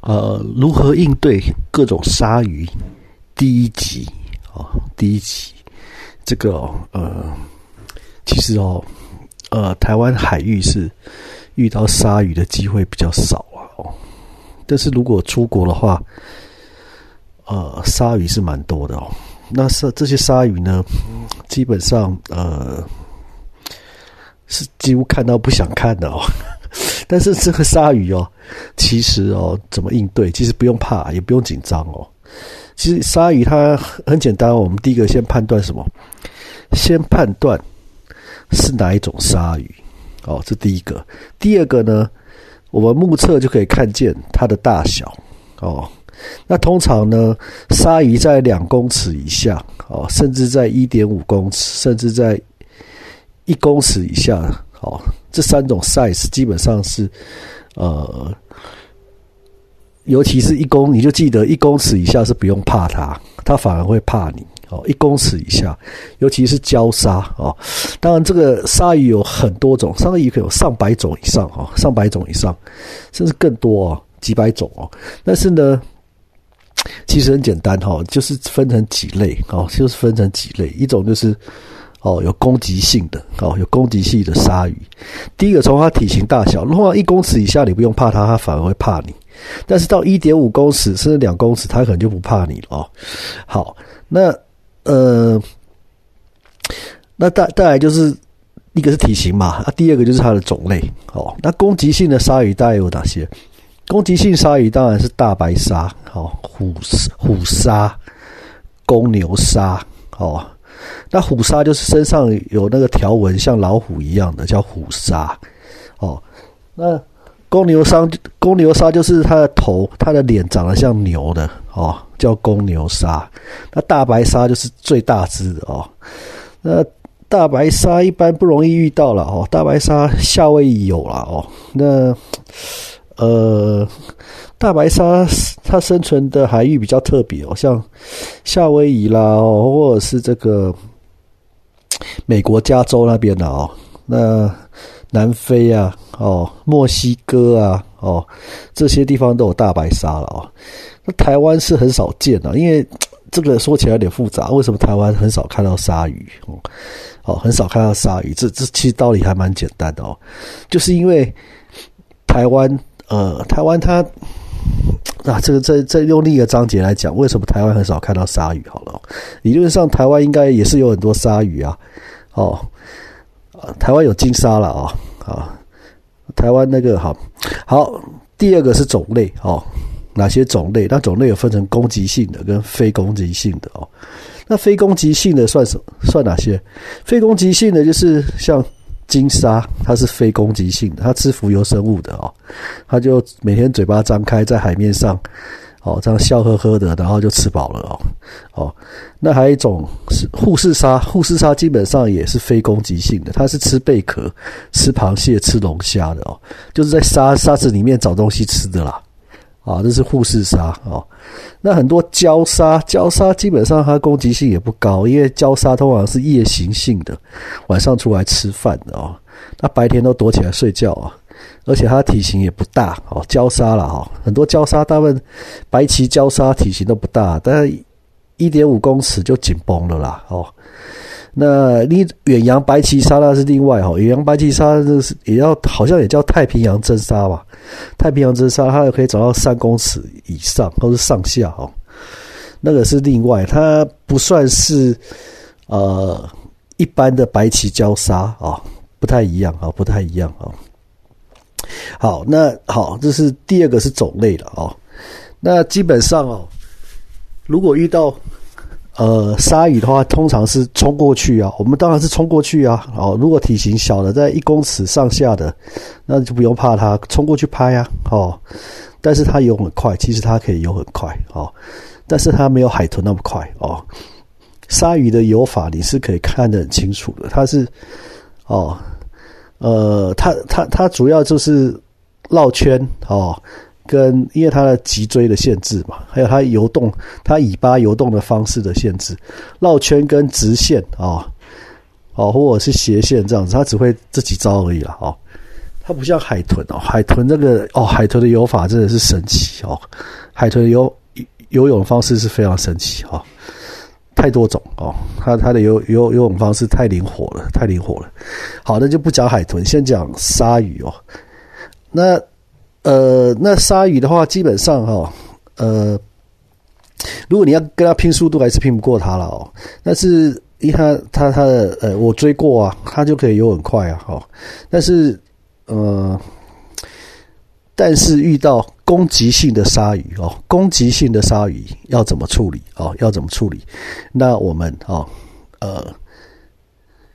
呃，如何应对各种鲨鱼？第一集哦，第一集，这个哦呃，其实哦，呃，台湾海域是遇到鲨鱼的机会比较少啊哦，但是如果出国的话，呃，鲨鱼是蛮多的哦。那是这些鲨鱼呢，基本上呃，是几乎看到不想看的哦。但是这个鲨鱼哦，其实哦，怎么应对？其实不用怕，也不用紧张哦。其实鲨鱼它很简单，我们第一个先判断什么？先判断是哪一种鲨鱼哦，这第一个。第二个呢，我们目测就可以看见它的大小哦。那通常呢，鲨鱼在两公尺以下哦，甚至在一点五公尺，甚至在一公尺以下哦。这三种 size 基本上是，呃，尤其是一公，你就记得一公尺以下是不用怕它，它反而会怕你哦。一公尺以下，尤其是礁鲨哦。当然，这个鲨鱼有很多种，鲨鱼可以有上百种以上哦，上百种以上，甚至更多哦，几百种哦。但是呢，其实很简单哈，就是分成几类哦，就是分成几类，一种就是。哦，有攻击性的哦，有攻击性的鲨鱼。第一个从它体型大小，如果一公尺以下你不用怕它，它反而会怕你。但是到一点五公尺甚至两公尺，它可能就不怕你了哦。好，那呃，那大再来就是一个是体型嘛，啊，第二个就是它的种类哦。那攻击性的鲨鱼大概有哪些？攻击性鲨鱼当然是大白鲨、哦虎虎鲨、公牛鲨哦。那虎鲨就是身上有那个条纹，像老虎一样的，叫虎鲨。哦，那公牛鲨，公牛鲨就是它的头，它的脸长得像牛的，哦，叫公牛鲨。那大白鲨就是最大只的哦。那大白鲨一般不容易遇到了哦，大白鲨夏威夷有了哦。那呃。大白鲨它生存的海域比较特别哦，像夏威夷啦，或者是这个美国加州那边的哦，那南非啊，哦，墨西哥啊，哦，这些地方都有大白鲨了哦。那台湾是很少见的，因为 这个说起来有点复杂。为什么台湾很少看到鲨鱼？哦，哦，很少看到鲨鱼，这这其实道理还蛮简单的哦，就是因为台湾，呃，台湾它。那，这个再再用另一个章节来讲，为什么台湾很少看到鲨鱼？好了，理论上台湾应该也是有很多鲨鱼啊。哦，台湾有金鲨了啊啊，台湾那个好，好，第二个是种类哦，哪些种类？那种类有分成攻击性的跟非攻击性的哦。那非攻击性的算什算哪些？非攻击性的就是像。金鲨它是非攻击性的，它吃浮游生物的哦，它就每天嘴巴张开在海面上，哦这样笑呵呵的，然后就吃饱了哦哦。那还有一种是护士鲨，护士鲨基本上也是非攻击性的，它是吃贝壳、吃螃蟹、吃龙虾的哦，就是在沙沙子里面找东西吃的啦。啊，这是护士鲨哦。那很多礁鲨，礁鲨基本上它攻击性也不高，因为礁鲨通常是夜行性的，晚上出来吃饭的哦。那白天都躲起来睡觉啊，而且它体型也不大哦。礁鲨了哈，很多礁鲨，大部分白鳍礁鲨体型都不大，但是一点五公尺就紧绷了啦哦。那你远洋白鳍鲨那是另外哈，远洋白鳍鲨这是也要好像也叫太平洋真鲨吧？太平洋真鲨它也可以长到三公尺以上或是上下哦，那个是另外，它不算是呃一般的白鳍礁鲨啊，不太一样啊，不太一样啊。好，那好，这是第二个是种类了哦。那基本上哦，如果遇到呃，鲨鱼的话，通常是冲过去啊。我们当然是冲过去啊。哦，如果体型小的，在一公尺上下的，那就不用怕它冲过去拍啊。哦，但是它游很快，其实它可以游很快哦，但是它没有海豚那么快哦。鲨鱼的游法你是可以看得很清楚的，它是哦，呃，它它它主要就是绕圈哦。跟因为它的脊椎的限制嘛，还有它游动、它尾巴游动的方式的限制，绕圈跟直线啊，哦，或者是斜线这样子，它只会这几招而已了，哦，它不像海豚哦，海豚那个哦，海豚的游法真的是神奇哦，海豚游游泳方式是非常神奇哦，太多种哦，它它的游游游泳方式太灵活了，太灵活了。好，那就不讲海豚，先讲鲨鱼哦。那呃，那鲨鱼的话，基本上哈，呃，如果你要跟它拼速度，还是拼不过它了哦。但是因为它它它的呃，我追过啊，它就可以游很快啊，哈。但是呃，但是遇到攻击性的鲨鱼哦，攻击性的鲨鱼要怎么处理哦？要怎么处理？那我们哦，呃，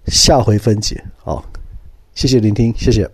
下回分解哦。谢谢聆听，谢谢。